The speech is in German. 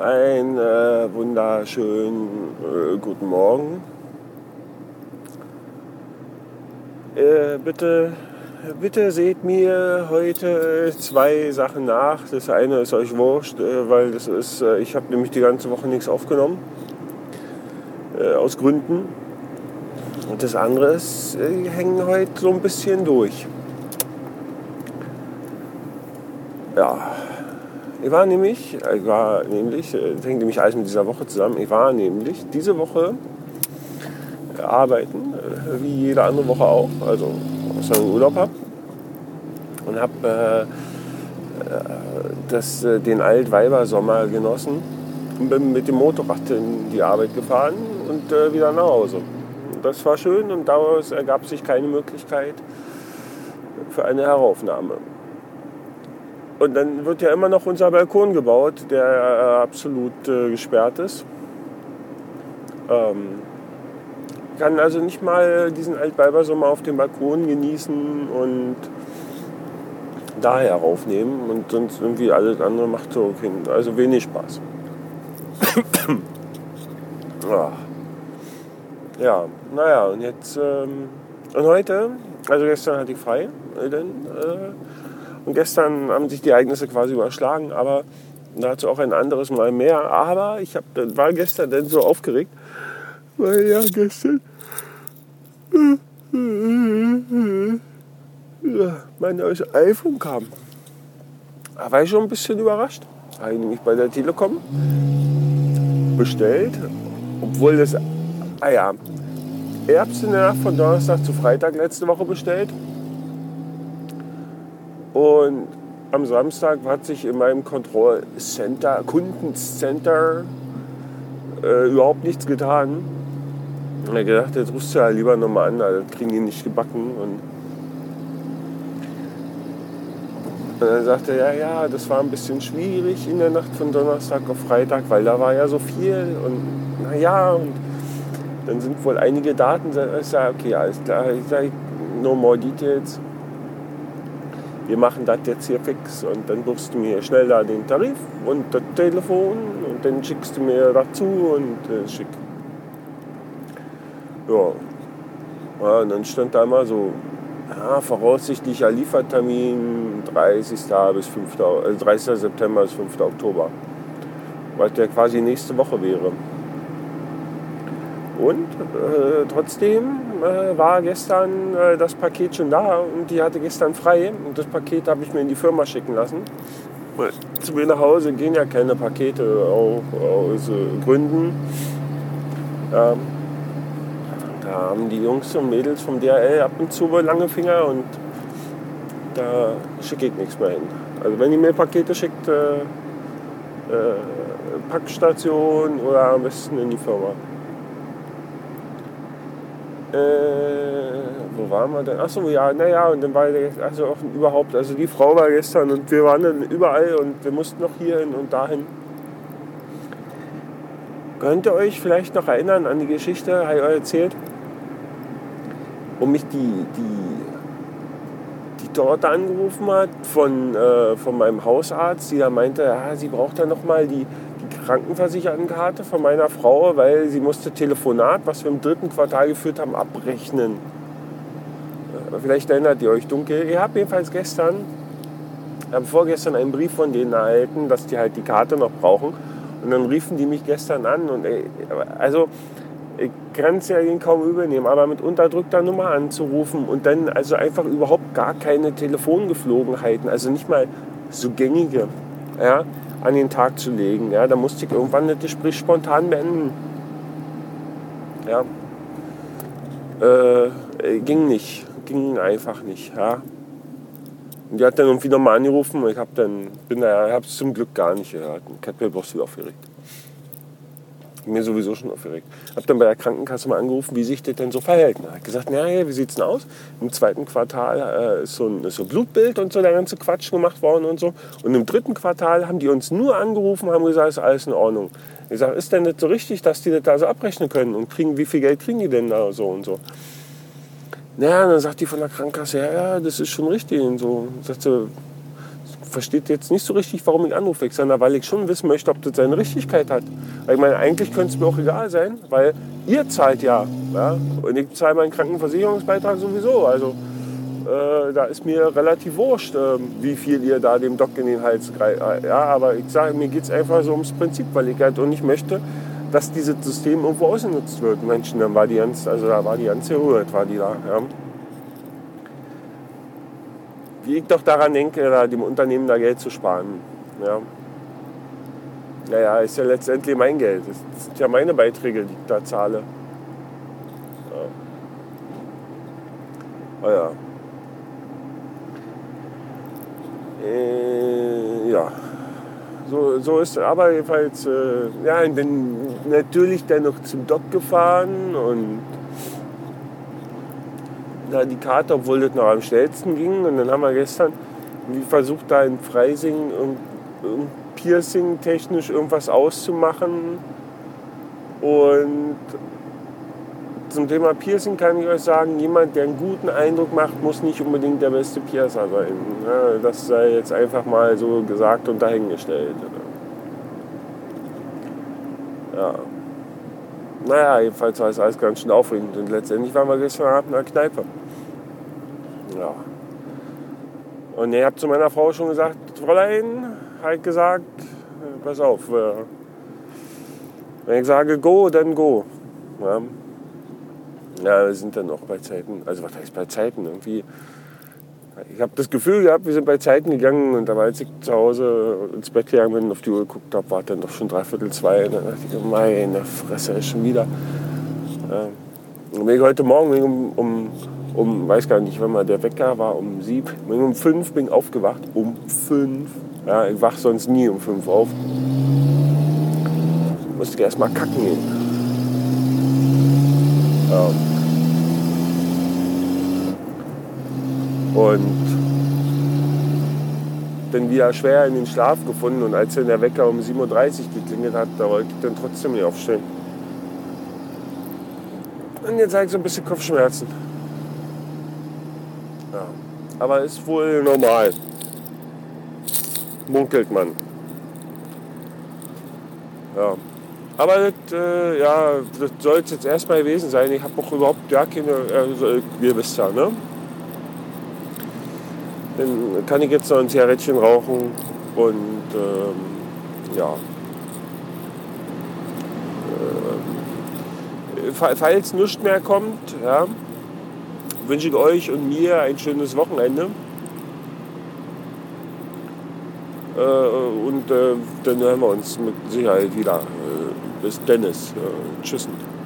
Ein äh, wunderschönen äh, guten Morgen. Äh, bitte, bitte seht mir heute zwei Sachen nach. Das eine ist euch wurscht, äh, weil das ist, äh, ich habe nämlich die ganze Woche nichts aufgenommen. Äh, aus Gründen. Und das andere ist, äh, hängen heute so ein bisschen durch. Ja, ich war nämlich, ich war nämlich, äh, das hängt nämlich alles mit dieser Woche zusammen, ich war nämlich diese Woche arbeiten, äh, wie jede andere Woche auch, also außer ich Urlaub habe. Und habe äh, das, äh, den Altweibersommer genossen und bin mit dem Motorrad in die Arbeit gefahren und äh, wieder nach Hause. Das war schön und daraus ergab sich keine Möglichkeit für eine Heraufnahme. Und dann wird ja immer noch unser Balkon gebaut, der äh, absolut äh, gesperrt ist. Ähm, kann also nicht mal diesen Altweibersommer auf dem Balkon genießen und daher aufnehmen und sonst irgendwie alles andere macht so okay, also wenig Spaß. ja. ja, naja, und jetzt ähm, und heute, also gestern hatte ich frei, denn, äh, und gestern haben sich die Ereignisse quasi überschlagen, aber dazu auch ein anderes Mal mehr. Aber ich hab, war gestern dann so aufgeregt, weil ja gestern mein neues iPhone kam. Da war ich schon ein bisschen überrascht. Habe ich nämlich bei der Telekom bestellt, obwohl das, ah ja, ich von Donnerstag zu Freitag letzte Woche bestellt. Und am Samstag hat sich in meinem Kontrollcenter, Kundencenter, äh, überhaupt nichts getan. Und ich gedacht, jetzt rufst du ja lieber nochmal an, das kriegen die nicht gebacken. Und, und dann sagte er, ja, ja, das war ein bisschen schwierig in der Nacht von Donnerstag auf Freitag, weil da war ja so viel. Und naja, und dann sind wohl einige Daten. Ich sage, okay, alles klar. Ich sage, no more details. Wir machen das jetzt hier fix und dann buchst du mir schnell den Tarif und das Telefon und dann schickst du mir dazu und äh, schick. Ja. ja. Und dann stand da immer so, ja, voraussichtlicher Liefertermin 30. bis 5. Also 30. September bis 5. Oktober. Was der quasi nächste Woche wäre. Und äh, trotzdem äh, war gestern äh, das Paket schon da und die hatte gestern frei. Und das Paket habe ich mir in die Firma schicken lassen. Weil zu mir nach Hause gehen ja keine Pakete, auch aus äh, Gründen. Ähm, da haben die Jungs und Mädels vom DHL ab und zu lange Finger und da schicke ich nichts mehr hin. Also wenn ihr mir Pakete schickt, äh, äh, Packstation oder am besten in die Firma. Äh, wo waren wir denn? Achso, ja, naja, und dann war also auch überhaupt, also die Frau war gestern und wir waren dann überall und wir mussten noch hierhin und dahin. Könnt ihr euch vielleicht noch erinnern an die Geschichte, habe ich euch erzählt, wo mich die, die, die dort angerufen hat von, äh, von meinem Hausarzt, die da meinte, ja, sie braucht dann nochmal die, Krankenversichertenkarte von meiner Frau, weil sie musste Telefonat, was wir im dritten Quartal geführt haben, abrechnen. Vielleicht erinnert ihr euch dunkel. Ich habe jedenfalls gestern, ich habe vorgestern einen Brief von denen erhalten, dass die halt die Karte noch brauchen. Und dann riefen die mich gestern an. Und ey, also ich kann es ja kaum übernehmen, aber mit unterdrückter Nummer anzurufen und dann also einfach überhaupt gar keine Telefongeflogenheiten, also nicht mal so gängige. Ja, an den Tag zu legen. Ja, da musste ich irgendwann das Gespräch spontan beenden. Ja. Äh, ging nicht. Ging einfach nicht. Ja. Und die hat dann irgendwie nochmal angerufen und ich habe es zum Glück gar nicht gehört. Ich hat mir bloß wieder aufgeregt mir sowieso schon aufgeregt. Hab dann bei der Krankenkasse mal angerufen, wie sich das denn so verhält. Er hat gesagt, naja, wie sieht's denn aus? Im zweiten Quartal äh, ist, so ein, ist so Blutbild und so der ganze Quatsch gemacht worden und so. Und im dritten Quartal haben die uns nur angerufen, haben gesagt, ist alles in Ordnung. Ich sage, ist denn das so richtig, dass die das da so abrechnen können und kriegen, wie viel Geld kriegen die denn da so und so? Naja, dann sagt die von der Krankenkasse, ja, ja, das ist schon richtig und so. Sagt sie, versteht jetzt nicht so richtig, warum ich anrufe, Alexander, weil ich schon wissen möchte, ob das seine Richtigkeit hat. Weil ich meine, eigentlich könnte es mir auch egal sein, weil ihr zahlt ja, ja und ich zahle meinen Krankenversicherungsbeitrag sowieso. Also äh, da ist mir relativ wurscht, äh, wie viel ihr da dem Doc in den Hals greift. Ja, aber ich sage, mir geht es einfach so ums Prinzip, weil ich halt auch nicht möchte, dass dieses System irgendwo ausgenutzt wird. Menschen, dann war die ganz, also da war die ganze Ruhe, war die da. Ja. Wie ich doch daran denke, dem Unternehmen da Geld zu sparen. Ja. Naja, ist ja letztendlich mein Geld. Das sind ja meine Beiträge, die ich da zahle. Ja. Oh ja. Äh, ja. So, so ist aber jedenfalls, äh, ja, ich bin natürlich dann noch zum Dock gefahren und da die Karte, obwohl das noch am schnellsten ging. Und dann haben wir gestern versucht, da in Freising um, um Piercing technisch irgendwas auszumachen. Und zum Thema Piercing kann ich euch sagen, jemand, der einen guten Eindruck macht, muss nicht unbedingt der beste Piercer sein. Das sei jetzt einfach mal so gesagt und dahingestellt. Ja. Naja, jedenfalls war es alles ganz schön aufregend. Und letztendlich waren wir gestern Abend in der Kneipe. Ja. Und ich habe zu meiner Frau schon gesagt, Fräulein, halt gesagt, pass auf, äh, wenn ich sage go, dann go. Ja. Ja, wir sind dann noch bei Zeiten, also was heißt bei Zeiten irgendwie. Ich habe das Gefühl gehabt, wir sind bei Zeiten gegangen und da war, ich zu Hause ins Bett gegangen bin und auf die Uhr geguckt habe, war dann doch schon dreiviertel zwei. Und dann dachte ich, meine Fresse, ist schon wieder. Und bin ich heute Morgen um, um, um, weiß gar nicht, wann mal der Wecker war, um sieben, um fünf bin ich aufgewacht. Um fünf. Ja, ich wach sonst nie um fünf auf. Musste erst mal kacken gehen. Ja. Und dann wieder schwer in den Schlaf gefunden. Und als dann der Wecker um 7.30 Uhr geklingelt hat, da wollte ich dann trotzdem nicht aufstehen. Und jetzt habe ich so ein bisschen Kopfschmerzen. Ja. Aber ist wohl normal. Munkelt man. Ja. Aber das, äh, ja, das soll es jetzt erstmal gewesen sein. Ich habe auch überhaupt ja keine, also, ihr wisst ja, ne? Dann kann ich jetzt noch ein Zigarettchen rauchen und ähm, ja. Äh, falls nichts mehr kommt, ja, wünsche ich euch und mir ein schönes Wochenende. Äh, und äh, dann hören wir uns mit Sicherheit wieder. Äh, bis Dennis. Tschüssen.